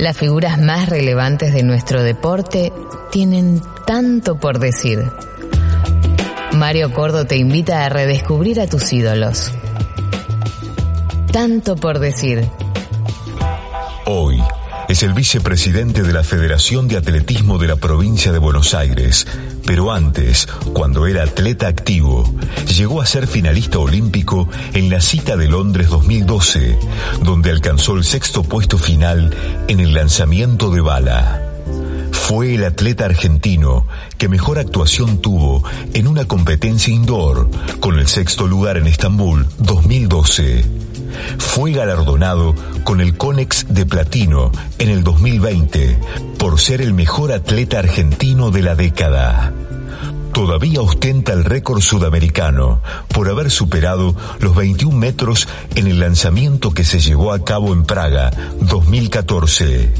Las figuras más relevantes de nuestro deporte tienen tanto por decir. Mario Cordo te invita a redescubrir a tus ídolos. Tanto por decir. Hoy es el vicepresidente de la Federación de Atletismo de la provincia de Buenos Aires, pero antes, cuando era atleta activo, llegó a ser finalista olímpico en la cita de Londres 2012, donde alcanzó el sexto puesto final en el lanzamiento de bala. Fue el atleta argentino que mejor actuación tuvo en una competencia indoor, con el sexto lugar en Estambul 2012. Fue galardonado con el Conex de Platino en el 2020 por ser el mejor atleta argentino de la década. Todavía ostenta el récord sudamericano por haber superado los 21 metros en el lanzamiento que se llevó a cabo en Praga 2014.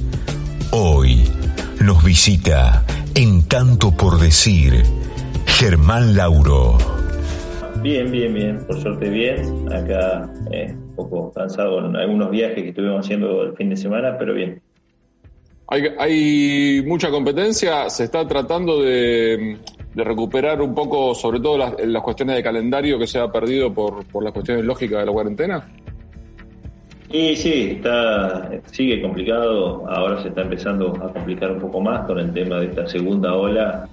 Hoy nos visita en tanto por decir Germán Lauro. Bien, bien, bien, por suerte bien. Acá eh, un poco cansado en algunos viajes que estuvimos haciendo el fin de semana, pero bien. Hay, hay mucha competencia, se está tratando de, recuperar un poco, sobre todo las, las, cuestiones de calendario que se ha perdido por, por las cuestiones lógicas de la cuarentena. Y sí, está, sigue complicado. Ahora se está empezando a complicar un poco más con el tema de esta segunda ola.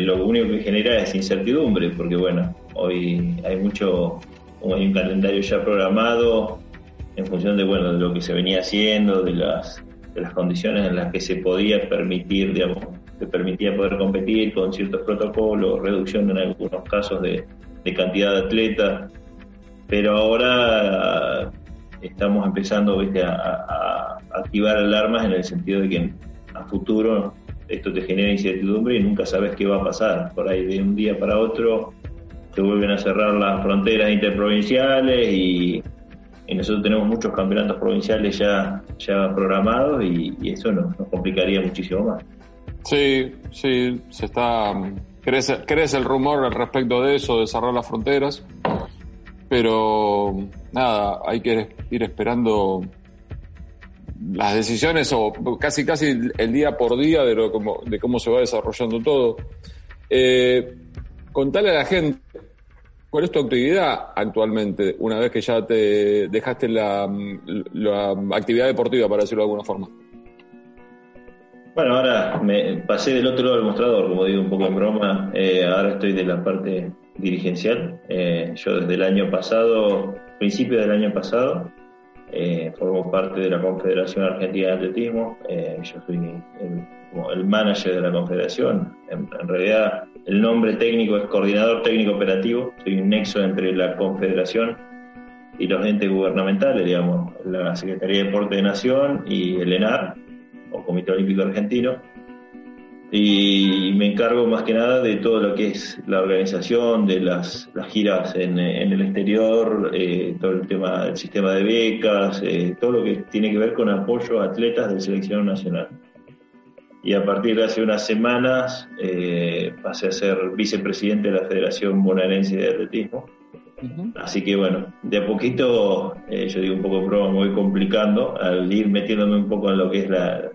lo único que genera es incertidumbre, porque bueno, hoy hay mucho, hay un calendario ya programado en función de bueno de lo que se venía haciendo, de las, de las condiciones en las que se podía permitir, digamos, se permitía poder competir con ciertos protocolos, reducción en algunos casos de, cantidad de atletas. Pero ahora estamos empezando A, activar alarmas en el sentido de que a futuro esto te genera incertidumbre y nunca sabes qué va a pasar. Por ahí de un día para otro se vuelven a cerrar las fronteras interprovinciales y, nosotros tenemos muchos campeonatos provinciales ya, ya programados y, eso nos, complicaría muchísimo más. Sí, sí, se está... Crece, crece el rumor al respecto de eso, de cerrar las fronteras pero nada, hay que ir esperando las decisiones o casi casi el día por día de, lo, de cómo se va desarrollando todo. Eh, contale a la gente, ¿cuál es tu actividad actualmente, una vez que ya te dejaste la, actividad deportiva, para decirlo de alguna forma? Bueno, ahora me pasé del otro lado del mostrador, como digo un poco en broma. Eh, ahora estoy de la parte dirigencial. Eh, yo desde el año pasado, principio del año pasado, eh, formo parte de la Confederación Argentina de Atletismo. yo soy el, manager de la Confederación. En, realidad, el nombre técnico es Coordinador Técnico Operativo. Soy un nexo entre la Confederación y los entes gubernamentales, digamos, la Secretaría de Deporte de Nación y el ENAR o Comité Olímpico Argentino. Y me encargo más que nada de todo lo que es la organización, de las, giras en, en, el exterior, eh, todo el tema del sistema de becas, eh, todo lo que tiene que ver con apoyo a atletas de selección nacional. Y a partir de hace unas semanas eh, pasé a ser vicepresidente de la Federación Bonaerense de Atletismo. Así que bueno, de a poquito, yo digo un poco prueba, me voy complicando al ir metiéndome un poco en lo que es la,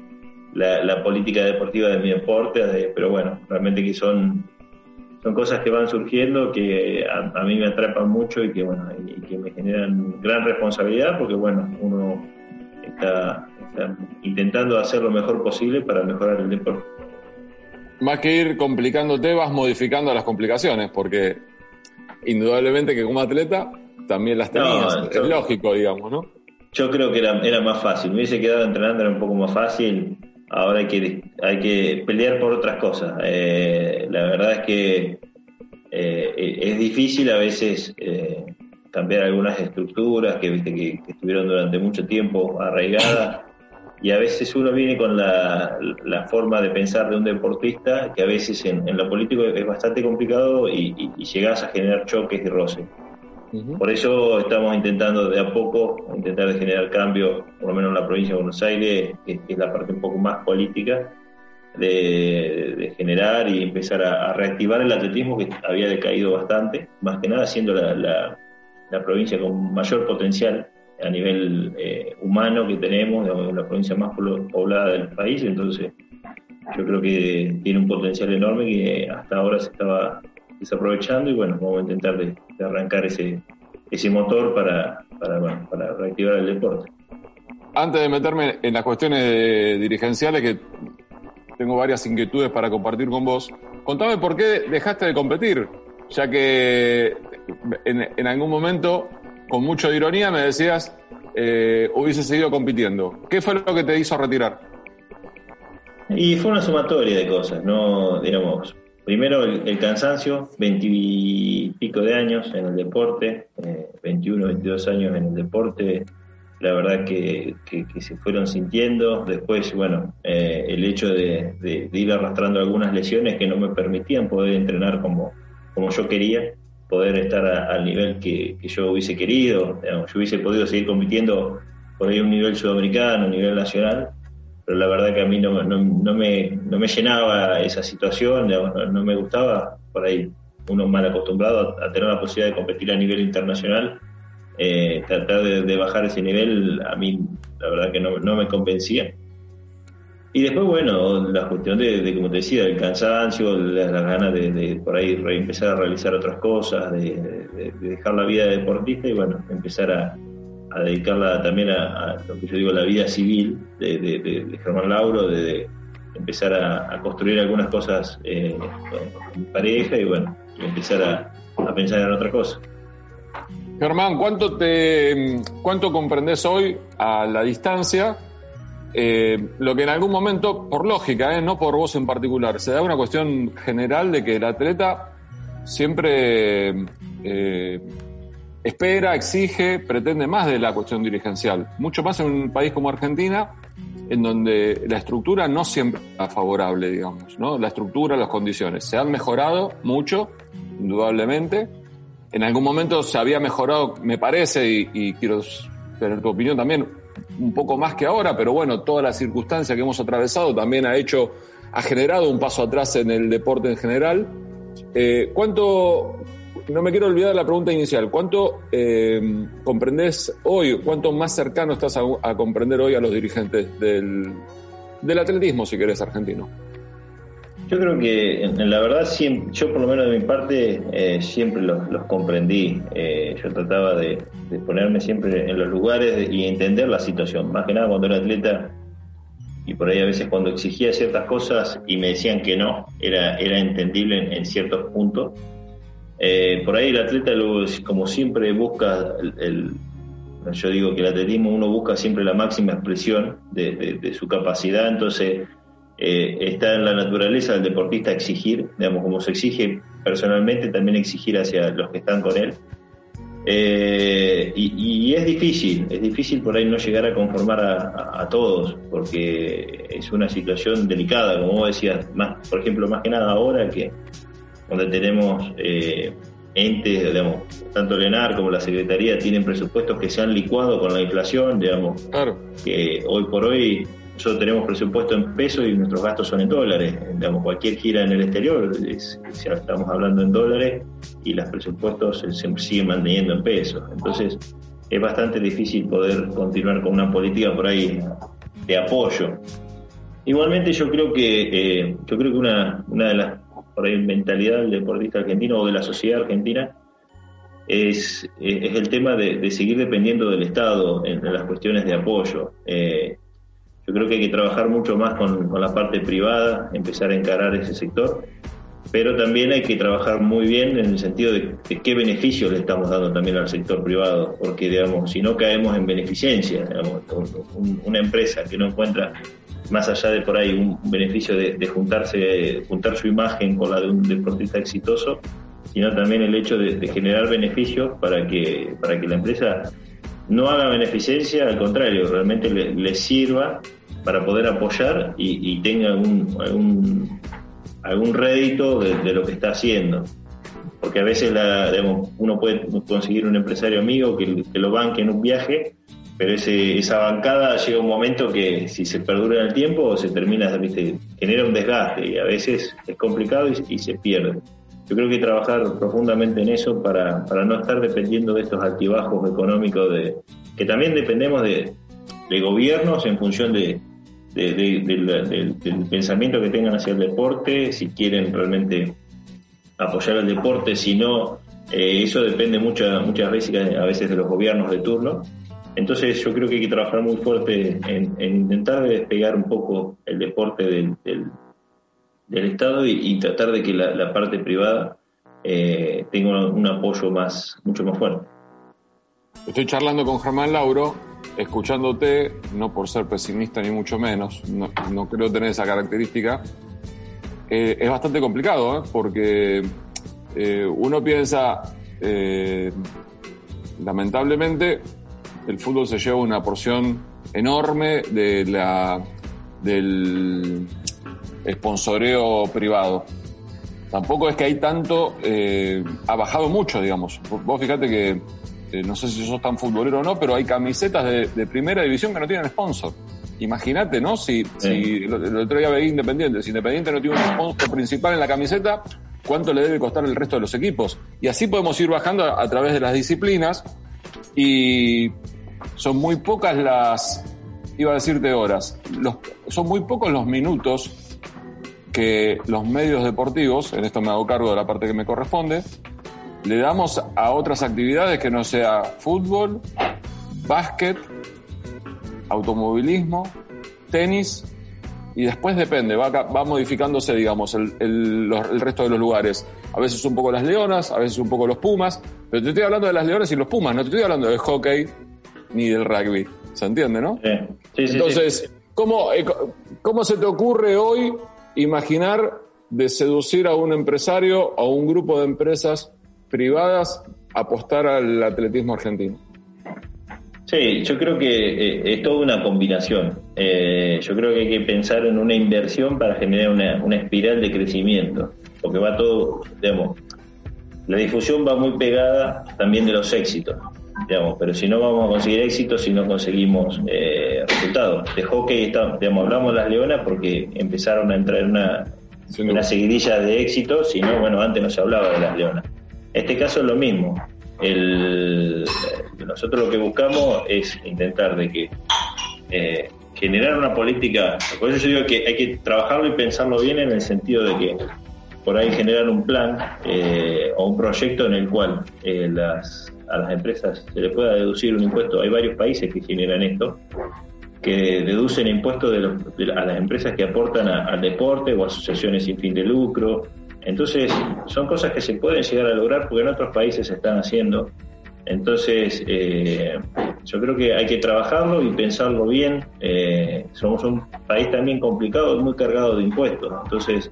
la, política deportiva de mi deporte, pero bueno, realmente que son, son cosas que van surgiendo que a, mí me atrapan mucho y que, bueno, y, que me generan gran responsabilidad porque bueno, uno está, intentando hacer lo mejor posible para mejorar el deporte. Más que ir complicándote, vas modificando las complicaciones, porque indudablemente que como atleta también las tenías, es lógico, digamos, ¿no? Yo creo que era, era más fácil, me hubiese quedado entrenando, era un poco más fácil, ahora hay que, hay que pelear por otras cosas. Eh, la verdad es que eh, es difícil a veces eh, cambiar algunas estructuras que, viste, que, estuvieron durante mucho tiempo arraigadas y a veces uno viene con la, forma de pensar de un deportista que a veces en, lo político es bastante complicado y, y, llegas a generar choques y roces. Por eso estamos intentando de a poco, intentar de generar cambio, por lo menos en la provincia de Buenos Aires, que, es la parte un poco más política, de, generar y empezar a, reactivar el atletismo que había decaído bastante, más que nada siendo la, provincia con mayor potencial a nivel eh, humano que tenemos, digamos, la provincia más poblada del país, entonces yo creo que tiene un potencial enorme que hasta ahora se estaba desaprovechando y bueno, vamos a intentar de, arrancar ese, ese motor para, para, para reactivar el deporte. Antes de meterme en las cuestiones dirigenciales, que tengo varias inquietudes para compartir con vos, contame por qué dejaste de competir, ya que en, en algún momento, con mucha ironía, me decías, eh, hubiese seguido compitiendo. ¿Qué fue lo que te hizo retirar? Y fue una sumatoria de cosas, ¿no? Digamos, primero el, cansancio, veintipico de años en el deporte, 21, eh, 22 años en el deporte, la verdad que, se fueron sintiendo. Después, bueno, eh, el hecho de, ir arrastrando algunas lesiones que no me permitían poder entrenar como, como yo quería, poder estar al nivel que, yo hubiese querido. yo hubiese podido seguir compitiendo por ahí a un nivel sudamericano, a un nivel nacional, pero la verdad que a mí no, no, me, no me llenaba esa situación, no, me gustaba por ahí uno mal acostumbrado a, tener la posibilidad de competir a nivel internacional eh, tratar de, bajar ese nivel a mí la verdad que no, me convencía. Y después, bueno, la cuestión de, como te decía, el cansancio, las, ganas de, por ahí empezar a realizar otras cosas, de, dejar la vida de deportista y bueno, empezar a, dedicarla también a, lo que yo digo, la vida civil de, Germán Lauro, de, empezar a, construir algunas cosas eh, mi pareja y bueno, empezar a, pensar en otra cosa. Germán, ¿cuánto, te, ¿cuánto comprendes hoy a la distancia? Eh, lo que en algún momento, por lógica, eh, no por vos en particular, se da una cuestión general de que el atleta siempre eh, espera, exige, pretende más de la cuestión dirigencial. Mucho más en un país como Argentina, en donde la estructura no siempre es favorable, digamos, ¿no? La estructura, las condiciones. Se han mejorado mucho, indudablemente, en algún momento se había mejorado, me parece, y, quiero tener tu opinión también, un poco más que ahora, pero bueno, toda la circunstancia que hemos atravesado también ha hecho, ha generado un paso atrás en el deporte en general. Eh, ¿Cuánto, no me quiero olvidar la pregunta inicial, cuánto eh, comprendes hoy, cuánto más cercano estás a, comprender hoy a los dirigentes del, del atletismo, si querés, argentino? Yo creo que, la verdad, yo por lo menos de mi parte eh, siempre los, comprendí. Eh, yo trataba de, ponerme siempre en los lugares y entender la situación. Más que nada cuando era atleta y por ahí a veces cuando exigía ciertas cosas y me decían que no, era, era entendible en, ciertos puntos. Eh, por ahí el atleta, como siempre, busca el, yo digo que el atletismo uno busca siempre la máxima expresión de, de su capacidad, entonces eh, está en la naturaleza del deportista exigir, digamos, como se exige personalmente, también exigir hacia los que están con él. Eh, y, es difícil, es difícil por ahí no llegar a conformar a, todos, porque es una situación delicada, como vos decías, más, por ejemplo, más que nada ahora que cuando tenemos eh, entes, digamos, tanto el ENAR como la Secretaría tienen presupuestos que se han licuado con la inflación, digamos, claro. que hoy por hoy nosotros tenemos presupuesto en pesos y nuestros gastos son en dólares. Digamos, cualquier gira en el exterior, estamos hablando en dólares y los presupuestos se, siguen manteniendo en pesos. Entonces, es bastante difícil poder continuar con una política por ahí de apoyo. Igualmente, yo creo que eh, yo creo que una, una de las por ahí mentalidad del deportista argentino o de la sociedad argentina es, es el tema de, seguir dependiendo del Estado en, las cuestiones de apoyo. Eh, yo creo que hay que trabajar mucho más con, la parte privada, empezar a encarar ese sector, pero también hay que trabajar muy bien en el sentido de, qué beneficios le estamos dando también al sector privado, porque digamos, si no caemos en beneficencia, una empresa que no encuentra más allá de por ahí un beneficio de, juntarse, juntar su imagen con la de un deportista exitoso, sino también el hecho de, generar beneficios para que, para que la empresa no haga beneficencia, al contrario, realmente le sirva para poder apoyar y, tenga algún, algún, algún rédito de, lo que está haciendo. Porque a veces uno puede conseguir un empresario amigo que, lo banque en un viaje, pero esa bancada llega un momento que si se perdura en el tiempo se termina, genera un desgaste y a veces es complicado y, se pierde. Yo creo que trabajar profundamente en eso para, para no estar dependiendo de estos altibajos económicos de, que también dependemos de, gobiernos en función de, del, pensamiento que tengan hacia el deporte, si quieren realmente apoyar el deporte, si no, eh, eso depende muchas muchas veces, a veces de los gobiernos de turno. Entonces yo creo que hay que trabajar muy fuerte en, intentar despegar un poco el deporte del, del, Estado y, tratar de que la, parte privada eh, tenga un apoyo más mucho más fuerte. Estoy charlando con Germán Lauro, escuchándote, no por ser pesimista ni mucho menos, no, creo tener esa característica. Eh, es bastante complicado, ¿eh? porque eh, uno piensa, lamentablemente, el fútbol se lleva una porción enorme de la, del sponsoreo privado. Tampoco es que hay tanto, ha bajado mucho, digamos. Vos fíjate que eh, no sé si sos tan futbolero o no, pero hay camisetas de, primera división que no tienen sponsor. Imagínate, ¿no? Si, si el, otro día veía Independiente, si Independiente no tiene un sponsor principal en la camiseta, ¿cuánto le debe costar el resto de los equipos? Y así podemos ir bajando a, través de las disciplinas y son muy pocas las, iba a decirte horas, los, son muy pocos los minutos que los medios deportivos, en esto me hago cargo de la parte que me corresponde, le damos a otras actividades que no sea fútbol, básquet, automovilismo, tenis, y después depende, va, va modificándose, digamos, el, el, resto de los lugares. A veces un poco las leonas, a veces un poco los pumas, pero te estoy hablando de las leonas y los pumas, no te estoy hablando del hockey ni del rugby. ¿Se entiende, no? Sí. Sí, Entonces, ¿cómo, eh, ¿cómo se te ocurre hoy imaginar de seducir a un empresario, a un grupo de empresas privadas apostar al atletismo argentino? Sí, yo creo que eh, es toda una combinación. Eh, yo creo que hay que pensar en una inversión para generar una, una espiral de crecimiento, porque va todo, digamos, la difusión va muy pegada también de los éxitos, digamos, pero si no vamos a conseguir éxitos si no conseguimos eh, resultados. De hockey, está, digamos, hablamos de las leonas porque empezaron a entrar en una, una seguidilla de éxitos, si no, bueno, antes no se hablaba de las leonas. Este caso es lo mismo. El, nosotros lo que buscamos es intentar de que eh, generar una política, por eso yo digo que hay que trabajarlo y pensarlo bien en el sentido de que por ahí generar un plan eh, o un proyecto en el cual eh, las, a las empresas se les pueda deducir un impuesto. Hay varios países que generan esto, que deducen impuestos de, a las empresas que aportan al deporte o asociaciones sin fin de lucro entonces, son cosas que se pueden llegar a lograr porque en otros países se están haciendo. Entonces, eh, yo creo que hay que trabajarlo y pensarlo bien. Eh, somos un país también complicado y muy cargado de impuestos. Entonces,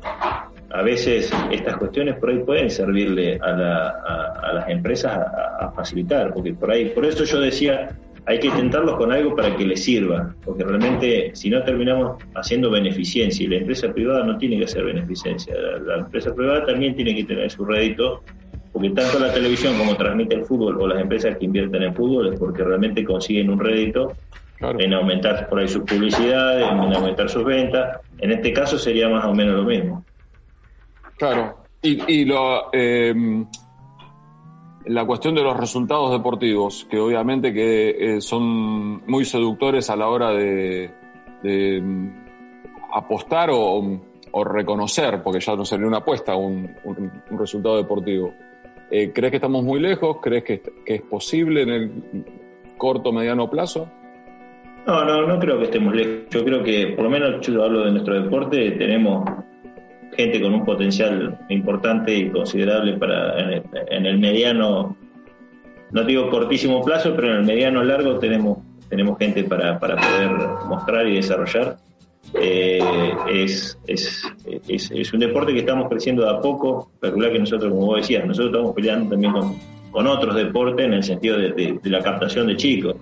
a veces estas cuestiones por ahí pueden servirle a, las empresas a, facilitar, porque por ahí, por eso yo decía hay que intentarlos con algo para que les sirva, porque realmente si no terminamos haciendo beneficencia y la empresa privada no tiene que hacer beneficencia, la, empresa privada también tiene que tener su rédito, porque tanto la televisión como transmite el fútbol o las empresas que invierten en fútbol es porque realmente consiguen un rédito en aumentar por ahí sus publicidades, en aumentar sus ventas, en este caso sería más o menos lo mismo. Claro, y, y lo... Eh la cuestión de los resultados deportivos, que obviamente que eh, son muy seductores a la hora de, mm, apostar o, reconocer, porque ya no sería una apuesta un, resultado deportivo. Eh, ¿Crees que estamos muy lejos? ¿Crees que, es posible en el corto mediano plazo? No, no, no creo que estemos lejos. Yo creo que, por lo menos yo hablo de nuestro deporte, tenemos gente con un potencial importante y considerable para en el, mediano, no digo cortísimo plazo, pero en el mediano largo tenemos, tenemos gente para, para poder mostrar y desarrollar. Eh, es, es, es, un deporte que estamos creciendo de a poco, calcular que nosotros, como vos decías, nosotros estamos peleando también con, con otros deportes en el sentido de, la captación de chicos.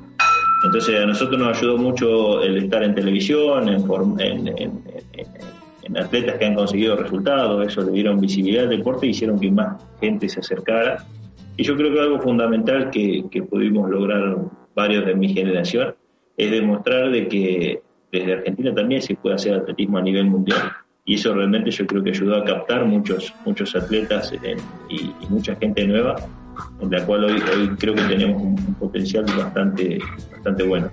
Entonces a nosotros nos ayudó mucho el estar en televisión, en, en, en atletas que han conseguido resultados, eso le dieron visibilidad al deporte y hicieron que más gente se acercara. Y yo creo que algo fundamental que, pudimos lograr varios de mi generación es demostrar de que desde Argentina también se puede hacer atletismo a nivel mundial. Y eso realmente yo creo que ayudó a captar muchos, muchos atletas y, mucha gente nueva en la cual hoy, creo que tenemos un, potencial bastante, bastante bueno.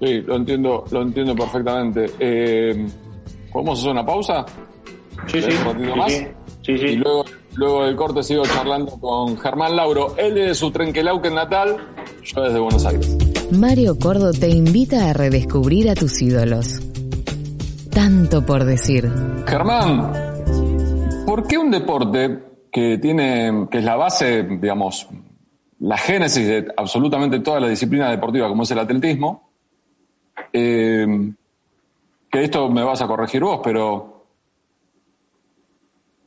Sí, lo entiendo, lo entiendo perfectamente. Eh, ¿Podemos hacer una pausa? Sí, sí. sí, sí. Y luego, luego del corte sigo charlando con Germán Lauro. Él desde su Trenquelauquen natal, yo desde Buenos Aires. Mario Cordo te invita a redescubrir a tus ídolos. Tanto por decir. Germán, ¿por qué un deporte que tiene, que es la base, digamos, la génesis de absolutamente toda la disciplina deportiva como es el atletismo, eh, esto me vas a corregir vos, pero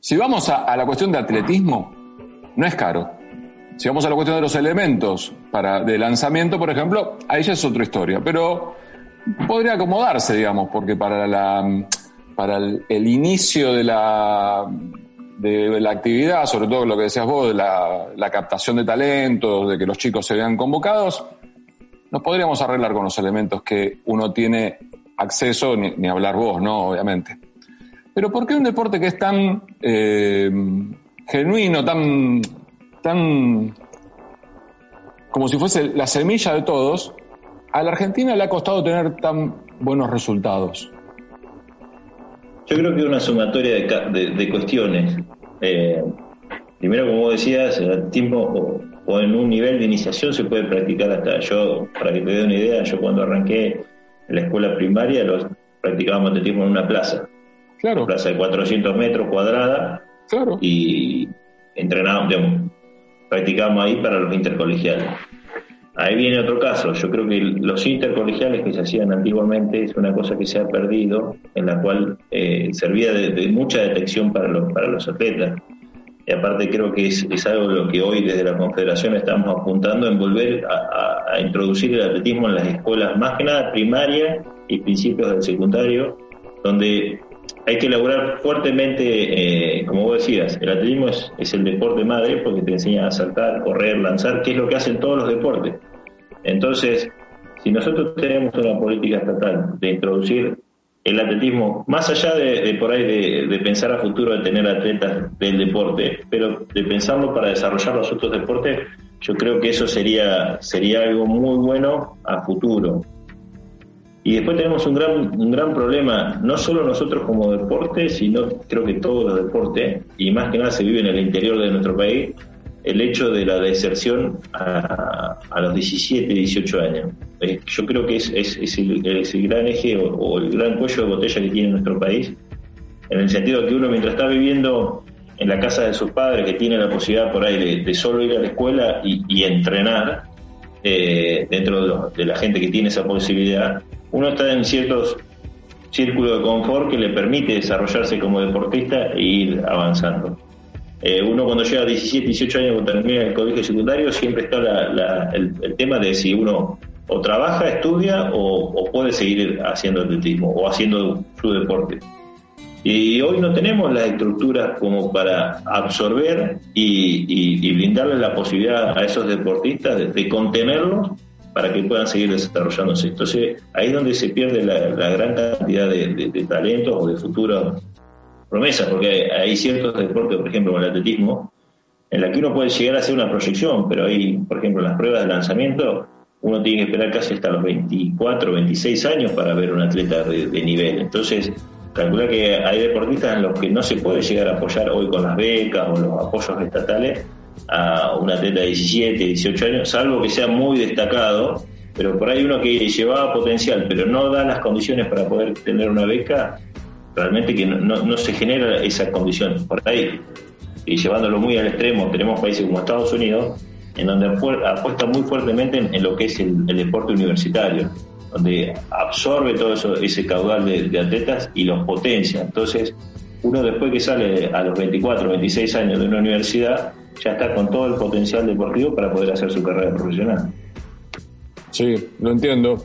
si vamos a, la cuestión de atletismo, no es caro. Si vamos a la cuestión de los elementos para, de lanzamiento, por ejemplo, ahí ya es otra historia. Pero podría acomodarse, digamos, porque para, la, para el, inicio de la, de la actividad, sobre todo lo que decías vos, de la, captación de talentos, de que los chicos se vean convocados, nos podríamos arreglar con los elementos que uno tiene acceso, ni, hablar vos, ¿no? Obviamente. Pero ¿por qué un deporte que es tan eh, genuino, tan, tan como si fuese la semilla de todos, a la Argentina le ha costado tener tan buenos resultados? Yo creo que una sumatoria de, cuestiones. Eh, primero, como vos decías, el tiempo o, en un nivel de iniciación se puede practicar hasta. Yo, para que te dé una idea, yo cuando arranqué en la escuela primaria los practicábamos atletismo en una plaza. Claro. Una plaza de 400 metros cuadrada. Claro. Y entrenábamos, practicábamos ahí para los intercolegiales. Ahí viene otro caso. Yo creo que los intercolegiales que se hacían antiguamente es una cosa que se ha perdido, en la cual eh, servía de, mucha detección para los, para los atletas. Y aparte creo que es, es algo lo que hoy desde la Confederación estamos apuntando en volver a, introducir el atletismo en las escuelas, más que nada primaria y principios del secundario, donde hay que elaborar fuertemente, eh, como vos decías, el atletismo es, es, el deporte madre porque te enseña a saltar, correr, lanzar, que es lo que hacen todos los deportes. Entonces, si nosotros tenemos una política estatal de introducir el atletismo, más allá de, por ahí de, pensar a futuro de tener atletas del deporte, pero de pensarlo para desarrollar los otros deportes, yo creo que eso sería, sería algo muy bueno a futuro. Y después tenemos un gran, un gran problema, no solo nosotros como deporte, sino creo que todos los deportes, y más que nada se vive en el interior de nuestro país, el hecho de la deserción a, los 17, 18 años. Eh, yo creo que es, el, gran eje o, el gran cuello de botella que tiene nuestro país, en el sentido de que uno mientras está viviendo en la casa de sus padres, que tiene la posibilidad por ahí de, solo ir a la escuela y, entrenar, eh, dentro de, la gente que tiene esa posibilidad, uno está en ciertos círculos de confort que le permite desarrollarse como deportista e ir avanzando. Eh, uno cuando llega a 17, 18 años, cuando termina el colegio secundario, siempre está el, tema de si uno o trabaja, estudia o, puede seguir haciendo atletismo o haciendo su deporte. Y hoy no tenemos las estructuras como para absorber y, brindarle la posibilidad a esos deportistas de, contenerlos para que puedan seguir desarrollándose. Entonces ahí es donde se pierde la, gran cantidad de, talentos o de futuros promesas, porque hay ciertos deportes, por ejemplo, como el atletismo, en la que uno puede llegar a hacer una proyección, pero hay, por ejemplo, las pruebas de lanzamiento, uno tiene que esperar casi hasta los 24, 26 años para ver un atleta de, nivel. Entonces, calcula que hay deportistas en los que no se puede llegar a apoyar hoy con las becas o los apoyos estatales a un atleta de 17, 18 años, salvo que sea muy destacado, pero por ahí uno que llevaba potencial, pero no da las condiciones para poder tener una beca, realmente que no, se genera esa condición. Por ahí, y llevándolo muy al extremo, tenemos países como Estados Unidos, en donde apuesta muy fuertemente en, lo que es el, deporte universitario, donde absorbe todo eso, ese caudal de, atletas y los potencia. Entonces, uno después que sale a los 24, 26 años de una universidad, ya está con todo el potencial deportivo para poder hacer su carrera profesional. Sí, lo entiendo.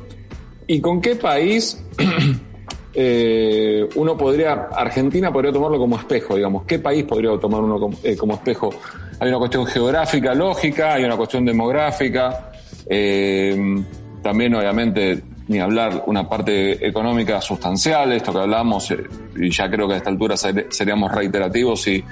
¿Y con qué país eh, uno podría, Argentina podría tomarlo como espejo, digamos, ¿qué país podría tomar uno como, eh, espejo? Hay una cuestión geográfica, lógica, hay una cuestión demográfica, eh, también obviamente ni hablar una parte económica sustancial, esto que hablamos, y ya creo que a esta altura seríamos reiterativos si,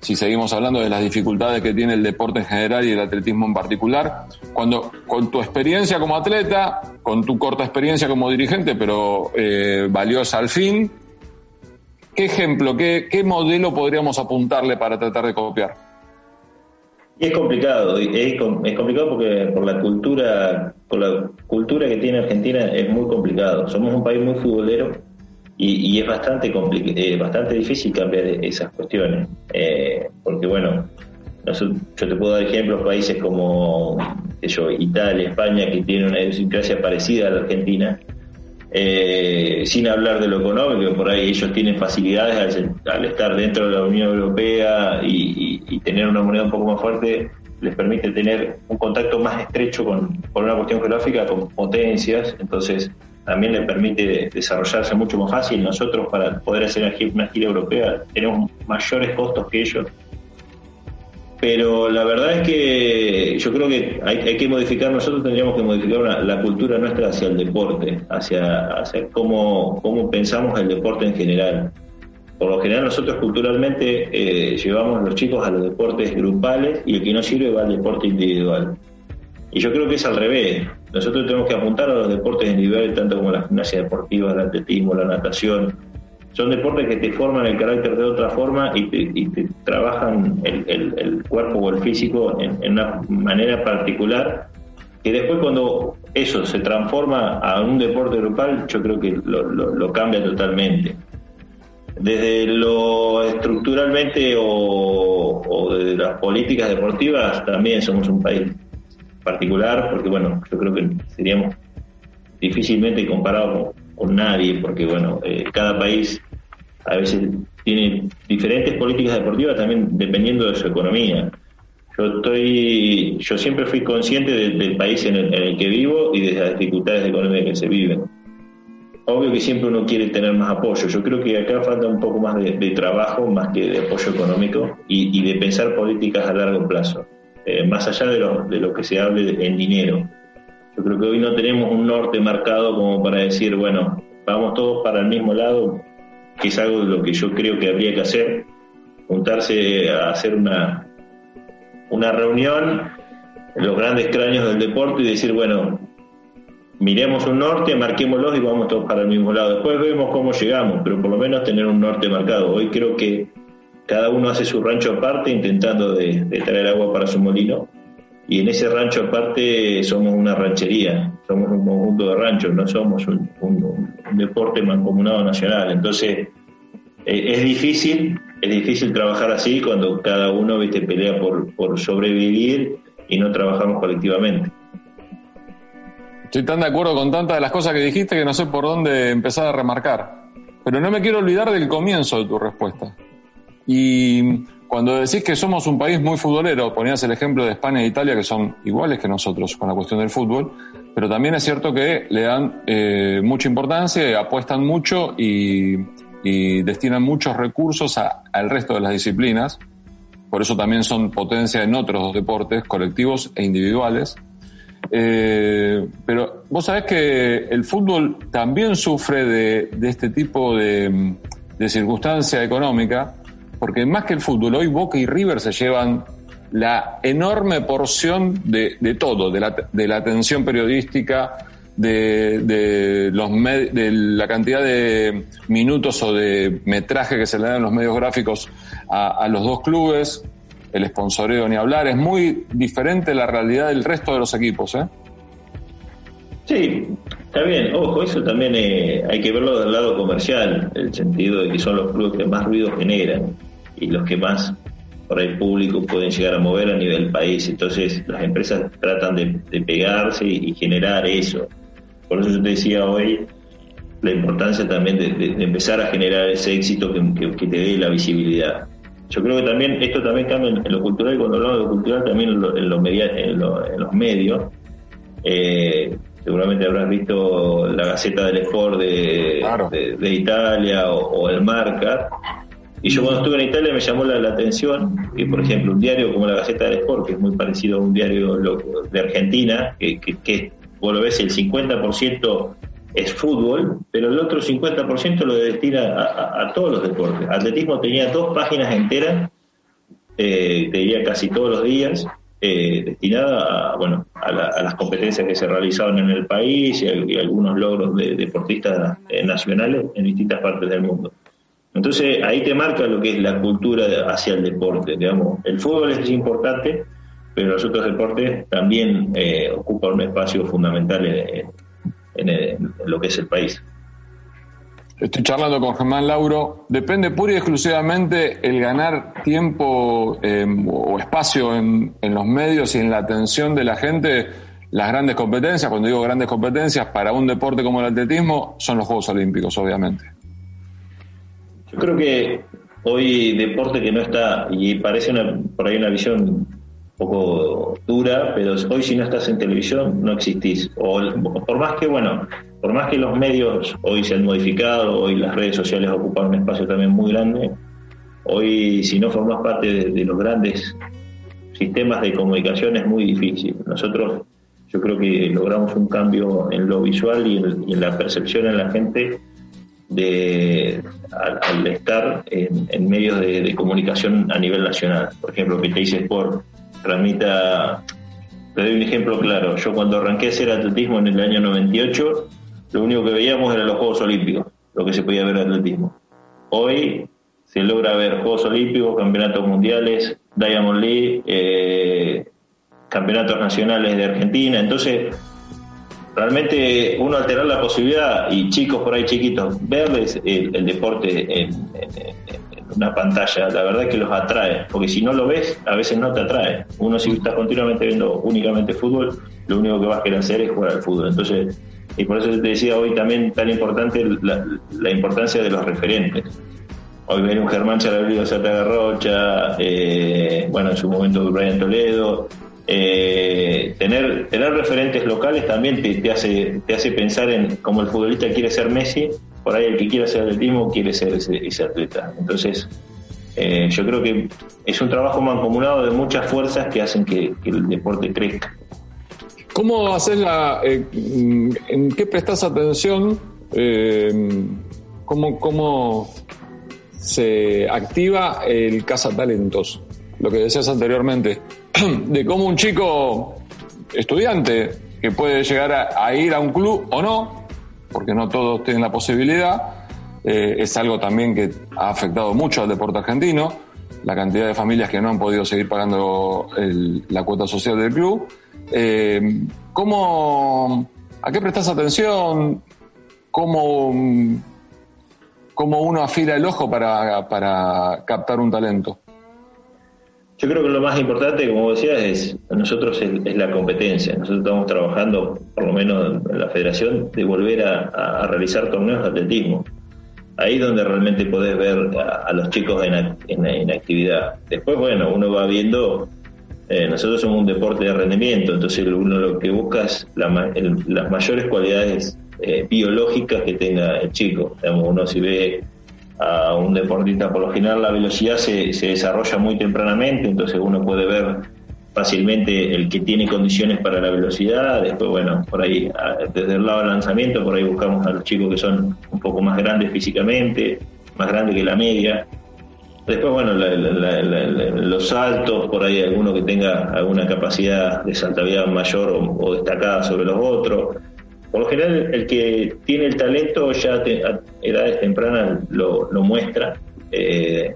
si seguimos hablando de las dificultades que tiene el deporte en general y el atletismo en particular, cuando con tu experiencia como atleta, con tu corta experiencia como dirigente, pero eh, valiosa al fin, ¿qué ejemplo, qué, qué modelo podríamos apuntarle para tratar de copiar? Es complicado, es, complicado porque por la cultura, por la cultura que tiene Argentina es muy complicado. Somos un país muy futbolero y, es bastante eh, bastante difícil cambiar esas cuestiones eh, porque bueno yo te puedo dar ejemplos países como Italia España que tienen una idiosincrasia parecida a la Argentina eh, sin hablar de lo económico por ahí ellos tienen facilidades al, estar dentro de la Unión Europea y, tener una moneda un poco más fuerte les permite tener un contacto más estrecho con, con una cuestión geográfica con potencias entonces también le permite desarrollarse mucho más fácil. Nosotros para poder hacer una gira europea tenemos mayores costos que ellos. Pero la verdad es que yo creo que hay, que modificar, nosotros tendríamos que modificar la cultura nuestra hacia el deporte, hacia, hacia cómo, cómo pensamos el deporte en general. Por lo general nosotros culturalmente eh, llevamos los chicos a los deportes grupales y el que no sirve va al deporte individual. Y yo creo que es al revés. Nosotros tenemos que apuntar a los deportes individuales, tanto como la gimnasia deportiva, el atletismo, la natación. Son deportes que te forman el carácter de otra forma y te, trabajan el, cuerpo o el físico en, una manera particular que después cuando eso se transforma a un deporte grupal, yo creo que lo, cambia totalmente. Desde lo estructuralmente o, o de las políticas deportivas, también somos un país particular, porque bueno, yo creo que seríamos difícilmente comparados con, nadie, porque bueno, eh, cada país a veces tiene diferentes políticas deportivas también dependiendo de su economía. Yo estoy, yo siempre fui consciente del país en el, que vivo y de las dificultades económicas que se viven. Obvio que siempre uno quiere tener más apoyo. Yo creo que acá falta un poco más de, trabajo, más que de apoyo económico y de pensar políticas a largo plazo. Eh, más allá de lo, de lo que se hable en dinero. Yo creo que hoy no tenemos un norte marcado como para decir, bueno, vamos todos para el mismo lado, que es algo de lo que yo creo que habría que hacer, juntarse a hacer una, una reunión en los grandes cráneos del deporte y decir, bueno, miremos un norte, marquémoslo y vamos todos para el mismo lado. Después vemos cómo llegamos, pero por lo menos tener un norte marcado. Hoy creo que cada uno hace su rancho aparte intentando de, traer agua para su molino. Y en ese rancho aparte somos una ranchería, somos un conjunto de ranchos, no somos un, deporte mancomunado nacional. Entonces eh, es difícil, es difícil trabajar así cuando cada uno ¿viste, pelea por, por sobrevivir y no trabajamos colectivamente. Estoy tan de acuerdo con tantas de las cosas que dijiste que no sé por dónde empezar a remarcar. Pero no me quiero olvidar del comienzo de tu respuesta. Y cuando decís que somos un país muy futbolero, ponías el ejemplo de España e Italia, que son iguales que nosotros con la cuestión del fútbol, pero también es cierto que le dan eh, mucha importancia, apuestan mucho y, destinan muchos recursos al resto de las disciplinas. Por eso también son potencia en otros deportes colectivos e individuales. Eh, pero vos sabés que el fútbol también sufre de, este tipo de, de circunstancia económica porque más que el fútbol, hoy Boca y River se llevan la enorme porción de, todo, de la, de la atención periodística, de, los de la cantidad de minutos o de metraje que se le dan los medios gráficos a, los dos clubes, el sponsoreo ni hablar, es muy diferente la realidad del resto de los equipos. ¿eh? Sí, está bien, ojo, eso también eh, hay que verlo del lado comercial, el sentido de que son los clubes que más ruido generan y los que más por el público pueden llegar a mover a nivel país. Entonces las empresas tratan de, pegarse y, generar eso. Por eso yo te decía hoy la importancia también de, empezar a generar ese éxito que, te dé la visibilidad. Yo creo que también esto también cambia en, lo cultural y cuando hablamos de lo cultural también en, lo, en, los medios. Eh, seguramente habrás visto la Gaceta del Sport de, de, Italia o, o el Marca y yo cuando estuve en Italia me llamó la, atención que, por ejemplo, un diario como la Gaceta del Sport, que es muy parecido a un diario de Argentina, que, que, vos lo ves, el 50% es fútbol, pero el otro 50% lo destina a, todos los deportes. Atletismo tenía dos páginas enteras te diría casi todos los días, destinada a, bueno, a, las competencias que se realizaban en el país y, algunos logros de deportistas nacionales en distintas partes del mundo. Entonces ahí te marca lo que es la cultura hacia el deporte, digamos. El fútbol es importante, pero los otros deportes también eh, ocupan un espacio fundamental en, lo que es el país. Estoy charlando con Germán Lauro. ¿Depende pura y exclusivamente el ganar tiempo em, o espacio en, en, los medios y en la atención de la gente? Las grandes competencias, cuando digo grandes competencias, para un deporte como el atletismo, son los Juegos Olímpicos, obviamente. Creo que hoy deporte que no está, y parece una, por ahí una visión un poco dura, pero hoy si no estás en televisión no existís. O, por más que, bueno, por más que los medios hoy se han modificado, hoy las redes sociales ocupan un espacio también muy grande, hoy si no formas parte de, los grandes sistemas de comunicación es muy difícil. Nosotros yo creo que logramos un cambio en lo visual y en la percepción en la gente de, al, estar en, medios de, comunicación a nivel nacional. Por ejemplo, que te Sport transmita, te doy un ejemplo claro, yo cuando arranqué a hacer atletismo en el año 98, lo único que veíamos eran los Juegos Olímpicos, lo que se podía ver en atletismo. Hoy se logra ver Juegos Olímpicos, Campeonatos Mundiales, Diamond League, eh, Campeonatos Nacionales de Argentina, entonces realmente uno alterar la posibilidad y chicos por ahí chiquitos verles el, deporte en, una pantalla, la verdad es que los atrae, porque si no lo ves, a veces no te atrae. Uno si está continuamente viendo únicamente fútbol, lo único que vas a querer hacer es jugar al fútbol. Entonces, y por eso te decía hoy también tan importante la, importancia de los referentes. Hoy ven un Germán Charablío Santa Garrocha, eh, bueno, en su momento Brian Toledo, eh, tener, tener referentes locales también te, hace, te hace pensar en como el futbolista quiere ser Messi, por ahí el que quiere ser atletismo quiere ser ese, atleta. Entonces, eh, yo creo que es un trabajo mancomunado de muchas fuerzas que hacen que, el deporte crezca. ¿Cómo haces la. Eh, ¿En qué prestas atención? ¿cómo, ¿Cómo se activa el cazatalentos? Lo que decías anteriormente. de cómo un chico estudiante que puede llegar a, ir a un club o no, porque no todos tienen la posibilidad, eh, es algo también que ha afectado mucho al deporte argentino, la cantidad de familias que no han podido seguir pagando la cuota social del club. Eh, ¿cómo, ¿A qué prestas atención? ¿Cómo, cómo uno afila el ojo para captar un talento? Yo creo que lo más importante, como decías, es nosotros es, la competencia. Nosotros estamos trabajando, por lo menos en la federación, de volver a, realizar torneos de atletismo. Ahí es donde realmente podés ver a, los chicos en, actividad. Después, bueno, uno va viendo, eh, nosotros somos un deporte de rendimiento, entonces uno lo que busca es las mayores cualidades eh, biológicas que tenga el chico. Digamos, uno si ve a un deportista, por lo general la velocidad se, se desarrolla muy tempranamente, entonces uno puede ver fácilmente el que tiene condiciones para la velocidad, después bueno, por ahí desde el lado del lanzamiento, por ahí buscamos a los chicos que son un poco más grandes físicamente, más grandes que la media, después bueno, los saltos, por ahí alguno que tenga alguna capacidad de saltabilidad mayor o destacada sobre los otros, por lo general, el que tiene el talento ya a edades tempranas lo, muestra. Eh,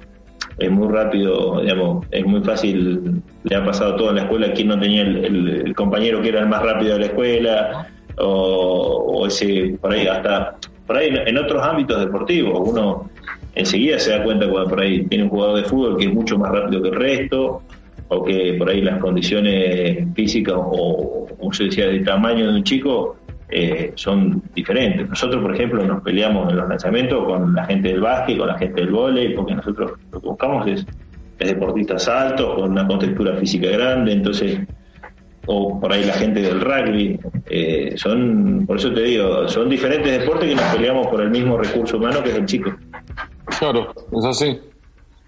es muy rápido, digamos, es muy fácil, le ha pasado todo en la escuela, quien no tenía el, compañero que era el más rápido de la escuela, o, ese, por ahí hasta, por ahí en otros ámbitos deportivos, uno enseguida se da cuenta cuando por ahí tiene un jugador de fútbol que es mucho más rápido que el resto, o que por ahí las condiciones físicas o, como se decía, de tamaño de un chico eh, son diferentes. Nosotros, por ejemplo, nos peleamos en los lanzamientos con la gente del básquet, con la gente del vóley, porque nosotros lo que buscamos es, deportistas altos, con una contextura física grande, entonces, o por ahí la gente del rugby, eh, son, por eso te digo, son diferentes deportes que nos peleamos por el mismo recurso humano que es el chico. Claro, es así,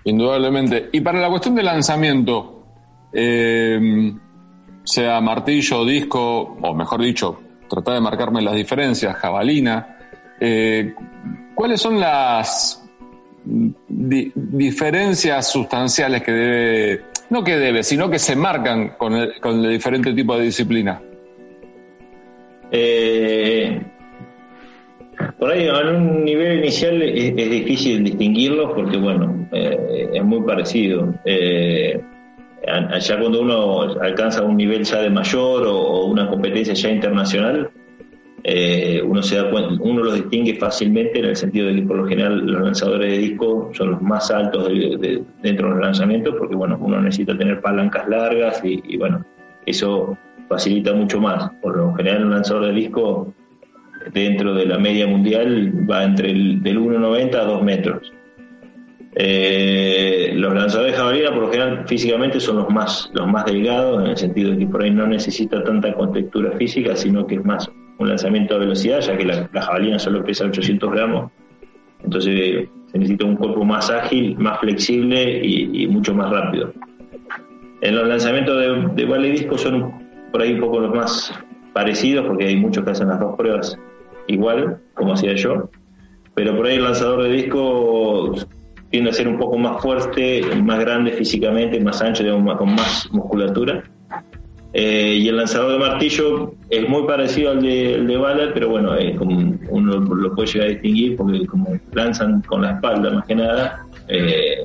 indudablemente. Y para la cuestión del lanzamiento, eh, sea martillo, disco, o mejor dicho, tratar de marcarme las diferencias, jabalina. Eh, ¿Cuáles son las, diferencias sustanciales que debe, no que debe, sino que se marcan con el, con el diferente tipo de disciplina? Eh, por ahí, en un nivel inicial es, difícil distinguirlos porque, bueno, eh, es muy parecido. Allá cuando uno alcanza un nivel ya de mayor o, una competencia ya internacional, eh, uno se da cuenta, uno los distingue fácilmente en el sentido de que por lo general los lanzadores de disco son los más altos dentro de los lanzamientos porque bueno uno necesita tener palancas largas y, bueno eso facilita mucho más por lo general un lanzador de disco dentro de la media mundial va entre el del 1,90 a 2 metros. Eh, los lanzadores de jabalina por lo general físicamente son los más, los más delgados en el sentido de que por ahí no necesita tanta contextura física sino que es más un lanzamiento de velocidad ya que la, jabalina solo pesa 800 gramos entonces se necesita un cuerpo más ágil, más flexible y, mucho más rápido. En los lanzamientos de, de vale disco son por ahí un poco los más parecidos porque hay muchos que hacen las dos pruebas igual, como hacía yo, pero por ahí el lanzador de disco tiende a ser un poco más fuerte, más grande físicamente, más ancho, con más musculatura. Eh, y el lanzador de martillo es muy parecido al de, bala, pero bueno, como uno lo puede llegar a distinguir porque como lanzan con la espalda más que nada, eh,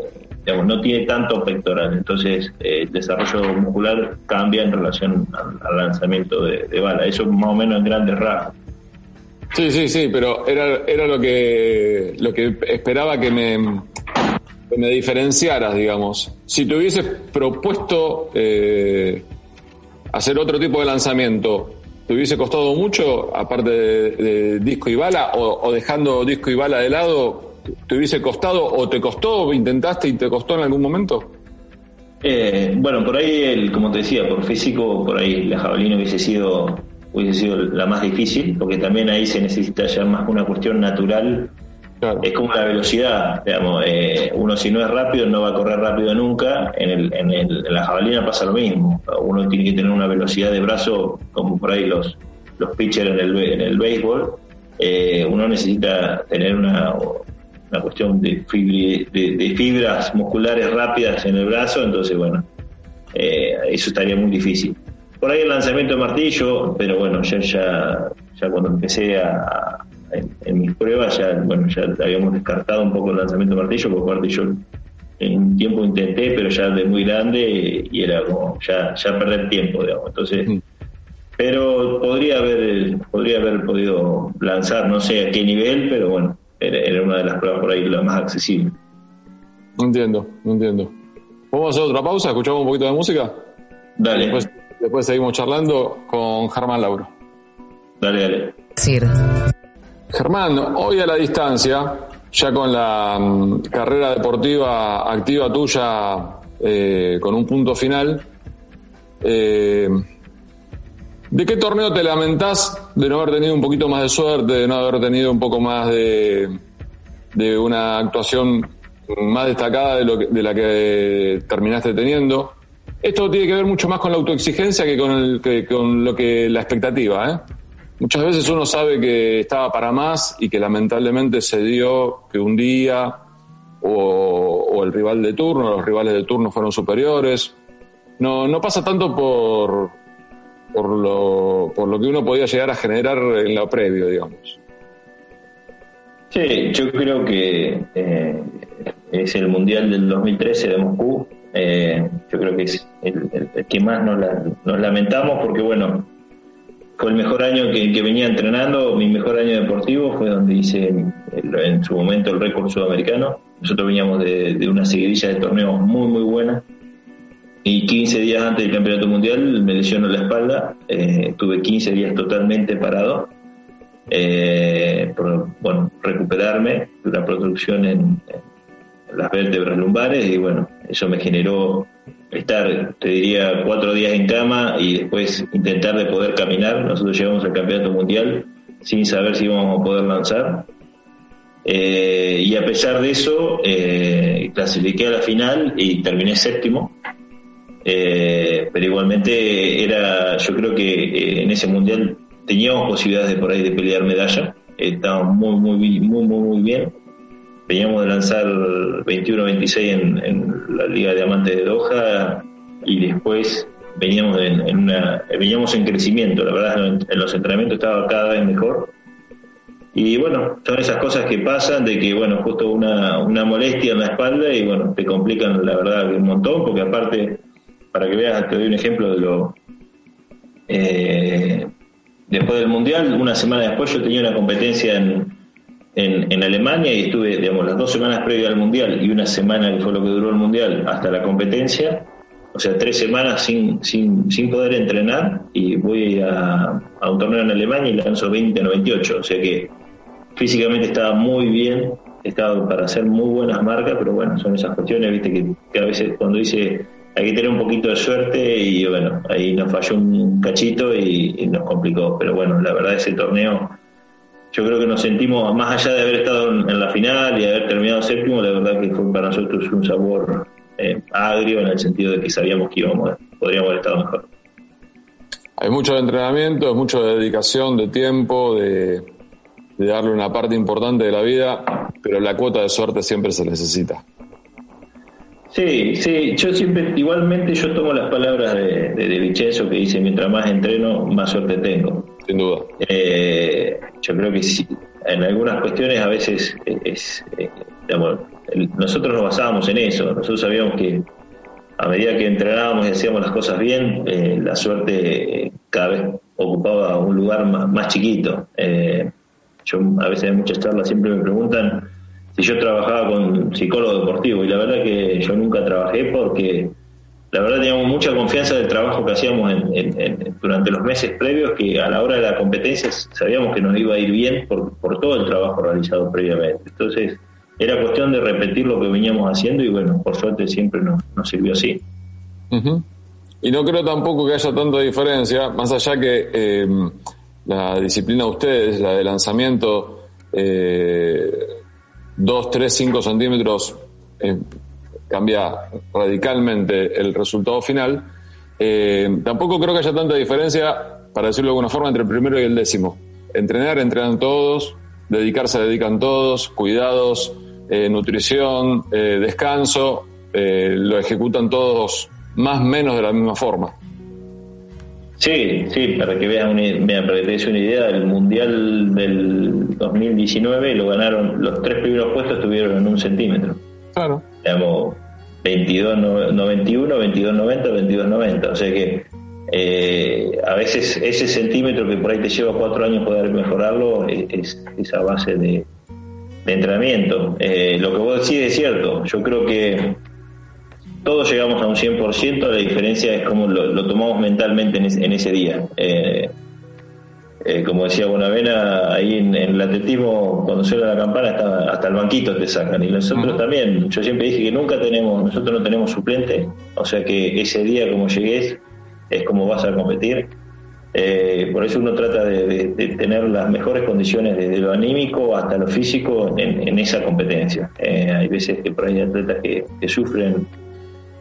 digamos, no tiene tanto pectoral, entonces eh, el desarrollo muscular cambia en relación al, lanzamiento de, de, bala. Eso más o menos en grandes rasgos. Sí, sí, sí, pero era, era lo que lo que esperaba que me, me diferenciaras, digamos. Si te hubieses propuesto eh, hacer otro tipo de lanzamiento, ¿te hubiese costado mucho, aparte de, disco y bala, o, dejando disco y bala de lado, te hubiese costado o te costó, intentaste y te costó en algún momento? Eh, bueno, por ahí, el, como te decía, por físico, por ahí la jabalina hubiese sido hubiese sido la más difícil, porque también ahí se necesita ya más una cuestión natural. Es como la velocidad, digamos, eh, uno si no es rápido no va a correr rápido nunca, en, el, en, el, en la jabalina pasa lo mismo, uno tiene que tener una velocidad de brazo como por ahí los, los pitchers en el, en el béisbol, eh, uno necesita tener una, una cuestión de, de, fibras musculares rápidas en el brazo, entonces bueno, eh, eso estaría muy difícil. Por ahí el lanzamiento de martillo, pero bueno, ya, ya, ya cuando empecé a, en, mis pruebas, ya, bueno, ya habíamos descartado un poco el lanzamiento de martillo, porque aparte yo en un tiempo intenté, pero ya de muy grande y era como ya, ya perder tiempo, digamos. Entonces, mm. pero podría haber, podría haber podido lanzar, no sé a qué nivel, pero bueno, era, una de las pruebas por ahí la más accesible. Entiendo, entiendo. ¿Vamos a hacer otra pausa? ¿Escuchamos un poquito de música? Dale. Después seguimos charlando con Germán Lauro. Dale, dale. Germán, hoy a la distancia, ya con la mm, carrera deportiva activa tuya eh, con un punto final, eh, ¿de qué torneo te lamentás de no haber tenido un poquito más de suerte, de no haber tenido un poco más de, de una actuación más destacada de, lo de la que terminaste teniendo? Esto tiene que ver mucho más con la autoexigencia que con, el, que con lo que la expectativa. ¿eh? Muchas veces uno sabe que estaba para más y que lamentablemente se dio que un día o, el rival de turno, los rivales de turno fueron superiores. No, no pasa tanto por, por, lo, por lo que uno podía llegar a generar en lo previo, digamos. Sí, yo creo que eh, es el Mundial del 2013 de Moscú eh, yo creo que es el, que más nos, lamentamos porque, bueno, fue el mejor año que, venía entrenando, mi mejor año deportivo fue donde hice en su momento el récord sudamericano. Nosotros veníamos de, una seguidilla de torneos muy, muy buena. Y 15 días antes del campeonato mundial me lesionó la espalda. Eh, tuve 15 días totalmente parado. Eh, por, bueno, recuperarme de una producción en las vértebras lumbares y bueno, eso me generó estar, te diría, cuatro días en cama y después intentar de poder caminar. Nosotros llegamos al campeonato mundial sin saber si íbamos a poder lanzar. Eh, y a pesar de eso, eh, clasifiqué a la final y terminé séptimo. Eh, pero igualmente era, yo creo que en ese mundial teníamos posibilidades de por ahí de pelear medalla. Estábamos muy, muy, muy, muy, muy bien veníamos de lanzar 21-26 en, en, la Liga de Diamantes de Doha y después veníamos en, una, veníamos en crecimiento, la verdad en, los entrenamientos estaba cada vez mejor. Y bueno, son esas cosas que pasan de que, bueno, justo una, una molestia en la espalda y bueno, te complican la verdad un montón, porque aparte, para que veas, te doy un ejemplo de lo... Eh, después del Mundial, una semana después yo tenía una competencia en, en, Alemania y estuve, digamos, las dos semanas previas al Mundial y una semana que fue lo que duró el Mundial hasta la competencia, o sea, tres semanas sin, sin, sin poder entrenar y voy a, a un torneo en Alemania y lanzo 20 98, o sea que físicamente estaba muy bien, estaba para hacer muy buenas marcas, pero bueno, son esas cuestiones, viste, que, a veces cuando dice hay que tener un poquito de suerte y bueno, ahí nos falló un cachito y nos complicó, pero bueno, la verdad ese torneo yo creo que nos sentimos, más allá de haber estado en, la final y haber terminado séptimo, la verdad que fue para nosotros un sabor eh, agrio en el sentido de que sabíamos que íbamos, podríamos haber estado mejor. Hay mucho de entrenamiento, mucho de dedicación, de tiempo, de, darle una parte importante de la vida, pero la cuota de suerte siempre se necesita. Sí, sí, yo siempre, igualmente yo tomo las palabras de, de, de que dice, mientras más entreno, más suerte tengo sin duda. Eh, yo creo que sí, en algunas cuestiones a veces es, eh, nosotros nos basábamos en eso, nosotros sabíamos que a medida que entrenábamos y hacíamos las cosas bien, eh, la suerte cada vez ocupaba un lugar más, chiquito. yo a veces en muchas charlas siempre me preguntan si yo trabajaba con psicólogo deportivo y la verdad que yo nunca trabajé porque la verdad teníamos mucha confianza del trabajo que hacíamos durante los meses previos, que a la hora de la competencia sabíamos que nos iba a ir bien por, todo el trabajo realizado previamente. Entonces, era cuestión de repetir lo que veníamos haciendo y bueno, por suerte siempre nos, sirvió así. Y no creo tampoco que haya tanta diferencia, más allá que eh, la disciplina de ustedes, la de lanzamiento, eh, 2, 3, 5 centímetros, eh, cambia radicalmente el resultado final. Eh, tampoco creo que haya tanta diferencia, para decirlo de alguna forma, entre el primero y el décimo. Entrenar, entrenan todos, dedicarse, dedican todos, cuidados, eh, nutrición, eh, descanso, lo ejecutan todos más o menos de la misma forma. Sí, sí, para que veas una, para que te una idea, el Mundial del 2019 lo ganaron, los tres primeros puestos estuvieron en un centímetro. Claro. Digamos, 22.91, 22.90, 22.90. O sea que eh, a veces ese centímetro que por ahí te lleva cuatro años poder mejorarlo es, esa base de, entrenamiento. Eh, lo que vos decís es cierto. Yo creo que todos llegamos a un 100%, la diferencia es cómo lo, tomamos mentalmente en, ese día. Eh, eh, como decía Bonavena, ahí en, el atletismo, cuando suena la campana, hasta, hasta el banquito te sacan. Y nosotros también, yo siempre dije que nunca tenemos, nosotros no tenemos suplente, o sea que ese día como llegues es como vas a competir. Eh, por eso uno trata de, tener las mejores condiciones desde lo anímico hasta lo físico en, esa competencia. Eh, hay veces que por ahí hay atletas que sufren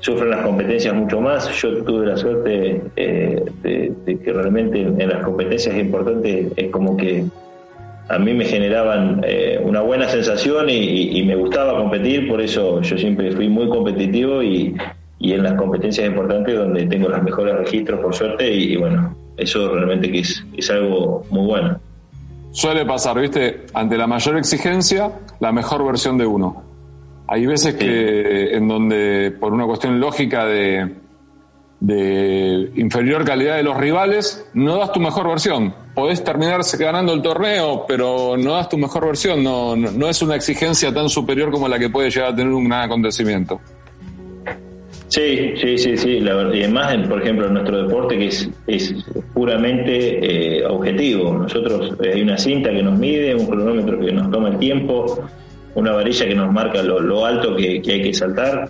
sufren las competencias mucho más. Yo tuve la suerte eh, de, que realmente en las competencias importantes es como que a mí me generaban eh, una buena sensación y, me gustaba competir, por eso yo siempre fui muy competitivo y, en las competencias importantes donde tengo los mejores registros, por suerte, y, bueno, eso realmente que es, es algo muy bueno. Suele pasar, viste, ante la mayor exigencia, la mejor versión de uno. Hay veces que en donde por una cuestión lógica de, de inferior calidad de los rivales, no das tu mejor versión. Podés terminar ganando el torneo, pero no das tu mejor versión. No, no, es una exigencia tan superior como la que puede llegar a tener un gran acontecimiento. Sí, sí, sí, sí. La verdad, y además, por ejemplo, en nuestro deporte que es, es puramente eh, objetivo. Nosotros eh, hay una cinta que nos mide, un cronómetro que nos toma el tiempo una varilla que nos marca lo, alto que, hay que saltar.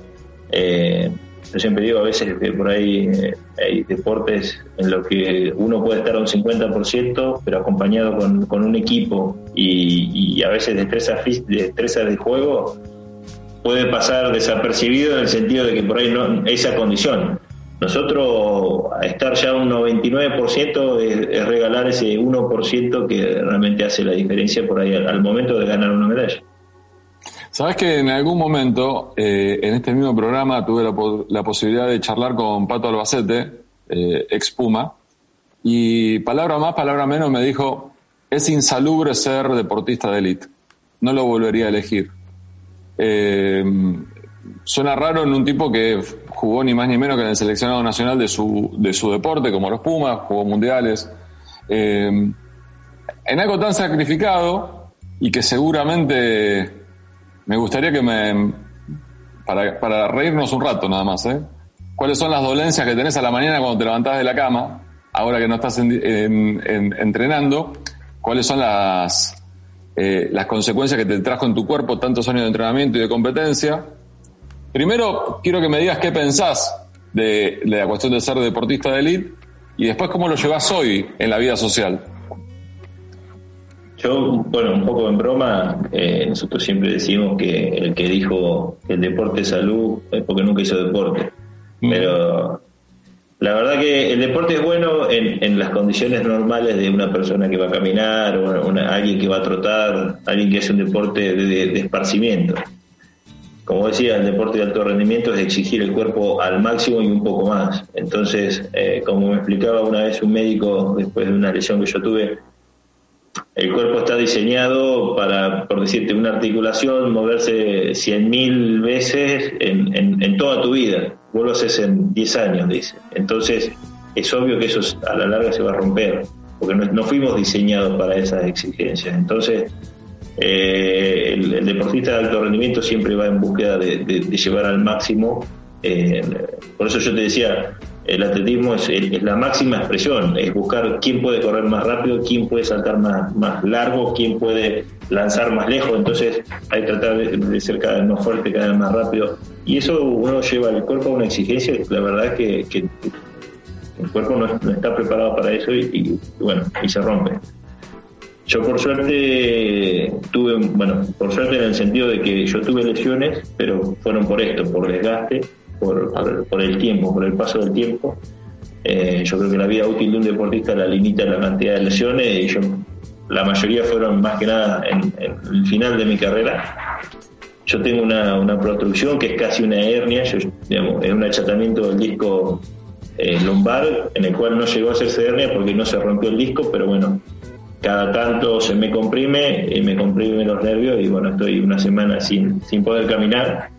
Eh, yo siempre digo, a veces que por ahí eh, hay deportes en los que uno puede estar a un 50%, pero acompañado con, un equipo y, a veces destreza, destreza de juego, puede pasar desapercibido en el sentido de que por ahí no esa condición. Nosotros, a estar ya un 99% es, regalar ese 1% que realmente hace la diferencia por ahí al momento de ganar una medalla. Sabes que en algún momento, eh, en este mismo programa, tuve la, posibilidad de charlar con Pato Albacete, eh, ex Puma, y palabra más, palabra menos me dijo, es insalubre ser deportista de élite, no lo volvería a elegir. Eh, suena raro en un tipo que jugó ni más ni menos que en el seleccionado nacional de su, de su deporte, como los Pumas, jugó mundiales. en algo tan sacrificado y que seguramente me gustaría que me. Para, para reírnos un rato nada más, ¿eh? ¿Cuáles son las dolencias que tenés a la mañana cuando te levantás de la cama, ahora que no estás entrenando? ¿Cuáles son las, eh, las consecuencias que te trajo en tu cuerpo tantos años de entrenamiento y de competencia? Primero, quiero que me digas qué pensás de, de la cuestión de ser deportista de élite y después cómo lo llevas hoy en la vida social. Yo, bueno, un poco en broma, eh, nosotros siempre decimos que el que dijo que el deporte es salud es porque nunca hizo deporte. Pero la verdad que el deporte es bueno en, las condiciones normales de una persona que va a caminar, o alguien que va a trotar, alguien que hace un deporte de, esparcimiento. Como decía, el deporte de alto rendimiento es exigir el cuerpo al máximo y un poco más. Entonces, eh, como me explicaba una vez un médico después de una lesión que yo tuve, el cuerpo está diseñado para, por decirte, una articulación, moverse 100.000 veces en, toda tu vida. Vos lo haces en 10 años, dice. Entonces, es obvio que eso a la larga se va a romper, porque no, fuimos diseñados para esas exigencias. Entonces, eh, el, deportista de alto rendimiento siempre va en búsqueda de, llevar al máximo. Eh, por eso yo te decía, el atletismo es, la máxima expresión, es buscar quién puede correr más rápido, quién puede saltar más, más largo, quién puede lanzar más lejos, entonces hay que tratar de, ser cada vez más fuerte, cada vez más rápido. Y eso uno lleva al cuerpo a una exigencia, la verdad es que, el cuerpo no, está preparado para eso y, bueno, y se rompe. Yo por suerte tuve, bueno, por suerte en el sentido de que yo tuve lesiones, pero fueron por esto, por desgaste, por, por, el tiempo, por el paso del tiempo. Eh, yo creo que la vida útil de un deportista la limita la cantidad de lesiones y yo, la mayoría fueron más que nada en, el final de mi carrera. Yo tengo una, una producción que es casi una hernia, yo, digamos, es un achatamiento del disco eh, lumbar, en el cual no llegó a hacerse hernia porque no se rompió el disco, pero bueno, cada tanto se me comprime y me comprime los nervios y bueno, estoy una semana sin, sin poder caminar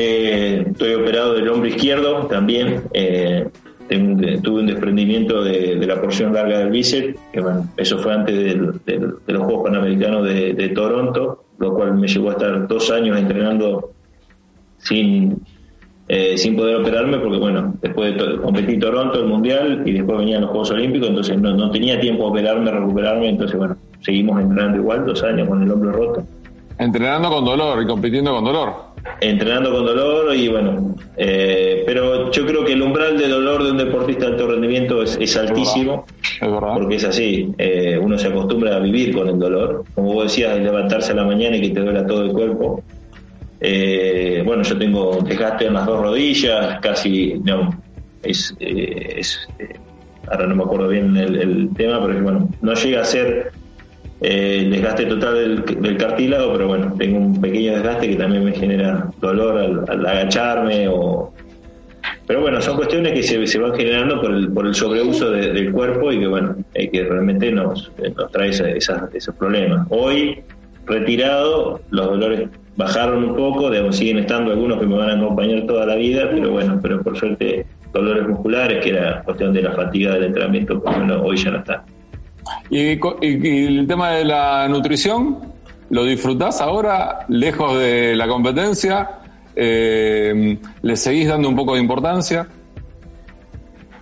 eh, estoy operado del hombro izquierdo también. Eh, tuve un desprendimiento de, la porción larga del bíceps, que bueno, eso fue antes de los Juegos Panamericanos de, Toronto, lo cual me llevó a estar dos años entrenando sin, eh, sin poder operarme, porque bueno, después de competí Toronto, el Mundial, y después venían los Juegos Olímpicos, entonces no, no tenía tiempo de operarme, recuperarme, entonces bueno, seguimos entrenando igual, dos años con el hombro roto. Entrenando con dolor y compitiendo con dolor entrenando con dolor y bueno, eh, pero yo creo que el umbral de dolor de un deportista de alto rendimiento es, altísimo, porque es así, eh, uno se acostumbra a vivir con el dolor, como vos decías, levantarse a la mañana y que te duela todo el cuerpo. Eh, bueno, yo tengo desgaste en las dos rodillas, casi, no, es, ahora no me acuerdo bien el, el tema, pero bueno, no llega a ser eh, el desgaste total del, cartílago, pero bueno, tengo un pequeño desgaste que también me genera dolor al, agacharme o... Pero bueno, son cuestiones que se, van generando por el, por el sobreuso del cuerpo y que bueno, que realmente nos, nos trae esos problemas. Hoy, retirado, los dolores bajaron un poco, digamos, siguen estando algunos que me van a acompañar toda la vida, pero bueno, pero por suerte dolores musculares, que era cuestión de la fatiga del entrenamiento, pues bueno, hoy ya no está. Y, el tema de la nutrición, ¿lo disfrutás ahora, lejos de la competencia? Eh, ¿Le seguís dando un poco de importancia?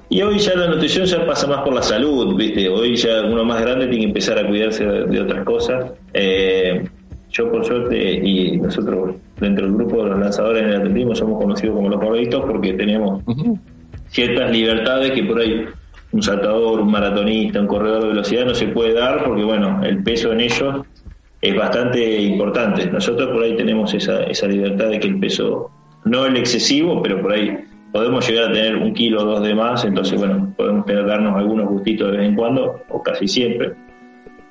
Y hoy ya la nutrición ya pasa más por la salud, ¿viste? Hoy ya uno más grande tiene que empezar a cuidarse de, otras cosas. Eh, yo, por suerte, y nosotros dentro del grupo de los lanzadores en el atletismo somos conocidos como los gorditos porque tenemos ciertas libertades que por ahí un saltador, un maratonista, un corredor de velocidad no se puede dar porque, bueno, el peso en ellos es bastante importante. Nosotros por ahí tenemos esa, esa libertad de que el peso, no el excesivo, pero por ahí podemos llegar a tener un kilo o dos de más, entonces, bueno, podemos darnos algunos gustitos de vez en cuando, o casi siempre.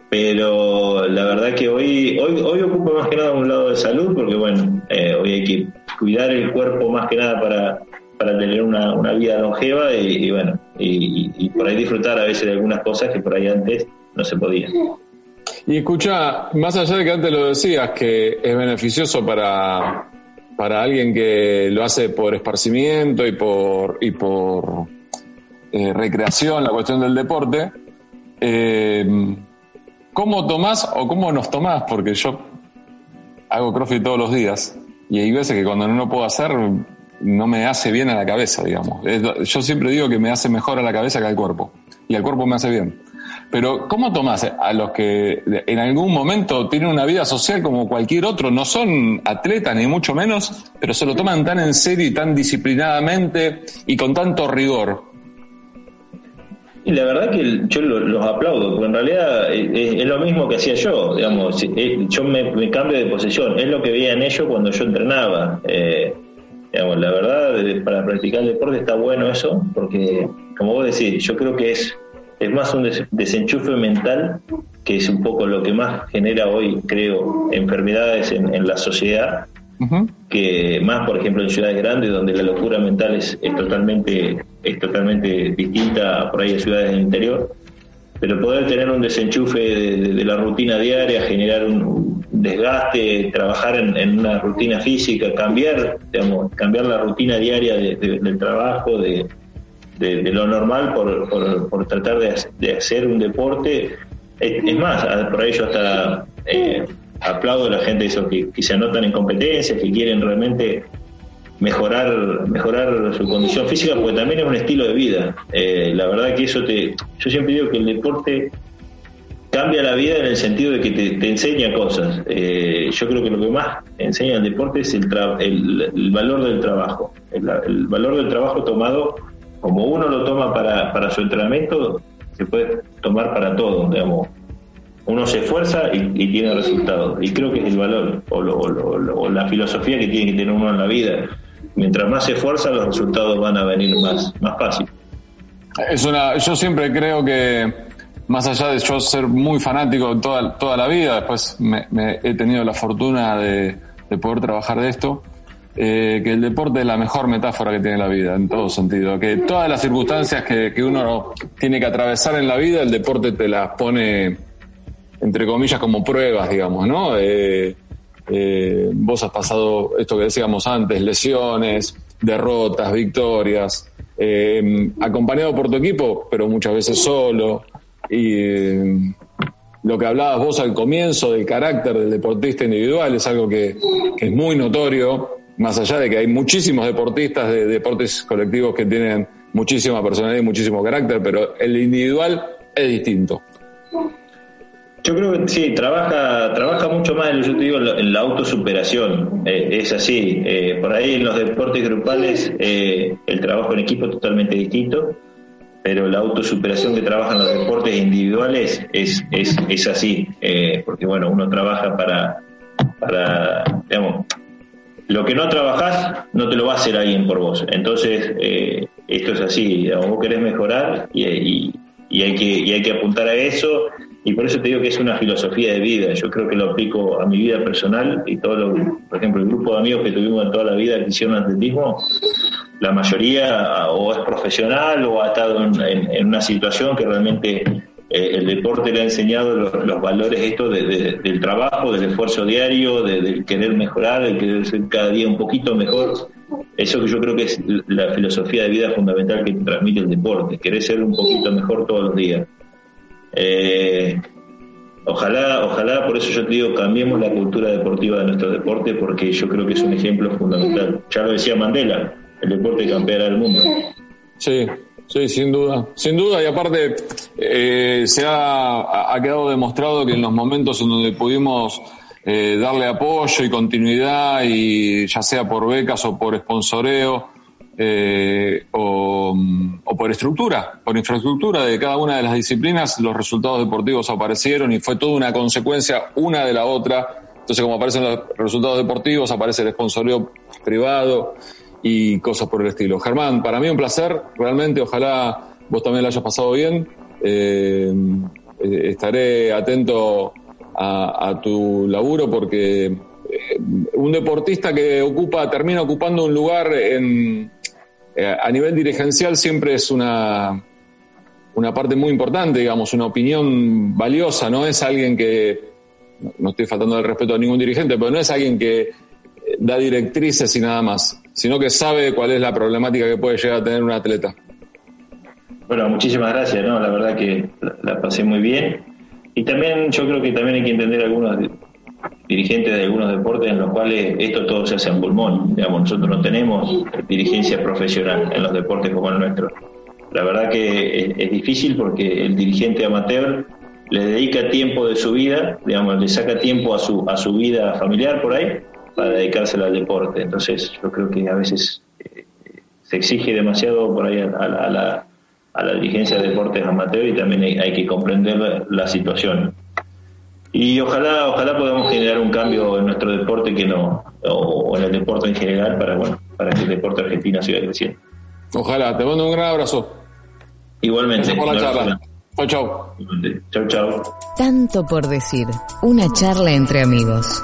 pero la verdad que hoy, hoy, hoy ocupo más que nada un lado de salud, porque bueno, eh, hoy hay que cuidar el cuerpo más que nada para, para tener una, una vida longeva y, bueno, y, por ahí disfrutar a veces de algunas cosas que por ahí antes no se podían. Y escucha, más allá de que antes lo decías, que es beneficioso para, para alguien que lo hace por esparcimiento y por, y por eh, recreación, la cuestión del deporte, eh, ¿cómo tomás o cómo nos tomás? Porque yo hago crossfit todos los días y hay veces que cuando no lo puedo hacer no me hace bien a la cabeza, digamos. Yo siempre digo que me hace mejor a la cabeza que al cuerpo y al cuerpo me hace bien. Pero ¿cómo tomás a los que en algún momento tienen una vida social como cualquier otro? No son atletas ni mucho menos, pero se lo toman tan en serio y tan disciplinadamente y con tanto rigor. Y la verdad que yo los aplaudo, porque en realidad es, lo mismo que hacía yo, digamos, eh, yo me, cambio de posición, es lo que veía en ellos cuando yo entrenaba. Eh, digamos, la verdad, para practicar el deporte está bueno eso, porque como vos decís, yo creo que es es más un desenchufe mental, que es un poco lo que más genera hoy, creo, enfermedades en, la sociedad, que más, por ejemplo, en ciudades grandes, donde la locura mental es, totalmente es totalmente distinta a por ahí en ciudades del interior. Pero poder tener un desenchufe de, la rutina diaria, generar un desgaste, trabajar en, una rutina física, cambiar, digamos, cambiar la rutina diaria del trabajo, de, lo normal por, por, tratar de, hacer un deporte. Es, más, por ello hasta eh, aplaudo a la gente eso, que, se anotan en competencias, que quieren realmente mejorar mejorar su condición física, porque también es un estilo de vida. Eh, la verdad que eso te... Yo siempre digo que el deporte cambia la vida en el sentido de que te, enseña cosas. Eh, yo creo que lo que más enseña el deporte es el, el, valor del trabajo, el, valor del trabajo tomado como uno lo toma para, para su entrenamiento, se puede tomar para todo, digamos. Uno se esfuerza y, tiene resultados. Y creo que es el valor o, la filosofía que tiene que tener uno en la vida. Mientras más se esfuerza, los resultados van a venir más, más fácil. Es yo siempre creo que, más allá de yo ser muy fanático toda, toda la vida, después me, he tenido la fortuna de, de poder trabajar de esto, eh, que el deporte es la mejor metáfora que tiene la vida, en todo sentido. Que todas las circunstancias que, que uno tiene que atravesar en la vida, el deporte te las pone, entre comillas, como pruebas, digamos, ¿no? Eh, eh, vos has pasado esto que decíamos antes, lesiones, derrotas, victorias, acompañado por tu equipo, pero muchas veces solo. Y lo que hablabas vos al comienzo del carácter del deportista individual es algo que, que es muy notorio más allá de que hay muchísimos deportistas de deportes colectivos que tienen muchísima personalidad y muchísimo carácter, pero el individual es distinto. Yo creo que sí, trabaja, trabaja mucho más, yo te digo, en la autosuperación. Eh, es así. Eh, por ahí en los deportes grupales eh, el trabajo en equipo es totalmente distinto, pero la autosuperación que trabajan los deportes individuales es, es, es así. porque bueno, uno trabaja para, para digamos, lo que no trabajás no te lo va a hacer alguien por vos. Entonces, eh, esto es así, vos querés mejorar y, hay que, y hay que apuntar a eso. Y por eso te digo que es una filosofía de vida. Yo creo que lo aplico a mi vida personal y todo lo, por ejemplo, el grupo de amigos que tuvimos en toda la vida que hicieron atletismo, la mayoría o es profesional o ha estado en una situación que realmente eh, el deporte le ha enseñado los, valores esto del trabajo, del esfuerzo diario, del querer mejorar, del querer ser cada día un poquito mejor. Eso que yo creo que es la filosofía de vida fundamental que transmite el deporte, querer ser un poquito mejor todos los días. Eh, ojalá, ojalá, por eso yo te digo, cambiemos la cultura deportiva de nuestro deporte, porque yo creo que es un ejemplo fundamental. Ya lo decía Mandela, el deporte campeará el mundo. Sí, Sí, sin duda, sin duda, y aparte eh, se ha, ha, quedado demostrado que en los momentos en donde pudimos eh, darle apoyo y continuidad, y ya sea por becas o por sponsoreo, eh, o, o, por estructura, por infraestructura de cada una de las disciplinas, los resultados deportivos aparecieron y fue toda una consecuencia una de la otra. Entonces, como aparecen los resultados deportivos, aparece el sponsoreo privado, y cosas por el estilo. Germán, para mí un placer, realmente, ojalá vos también lo hayas pasado bien. Eh, eh, estaré atento a, tu laburo porque eh, un deportista que ocupa, termina ocupando un lugar en, a nivel dirigencial siempre es una, una parte muy importante, digamos, una opinión valiosa, no es alguien que, no estoy faltando el respeto a ningún dirigente, pero no es alguien que da directrices y nada más, sino que sabe cuál es la problemática que puede llegar a tener un atleta. Bueno, muchísimas gracias, ¿no? La verdad que la, pasé muy bien. Y también yo creo que también hay que entender algunos dirigentes de algunos deportes en los cuales esto todo se hace en pulmón. Digamos, nosotros no tenemos dirigencia profesional en los deportes como el nuestro. La verdad que es, difícil porque el dirigente amateur le dedica tiempo de su vida, digamos, le saca tiempo a su, a su vida familiar por ahí para dedicársela al deporte. Entonces yo creo que a veces eh, se exige demasiado por ahí a la a la dirigencia de deportes amateur y también hay, que comprender la, situación. Y ojalá, ojalá podamos generar un cambio en nuestro deporte que no, o, en el deporte en general para, bueno, para que el deporte argentino siga creciendo. Ojalá, te mando un gran abrazo. Igualmente. Gracias por la charla. Chau, chau. Chau, chau. Tanto por decir. Una charla entre amigos.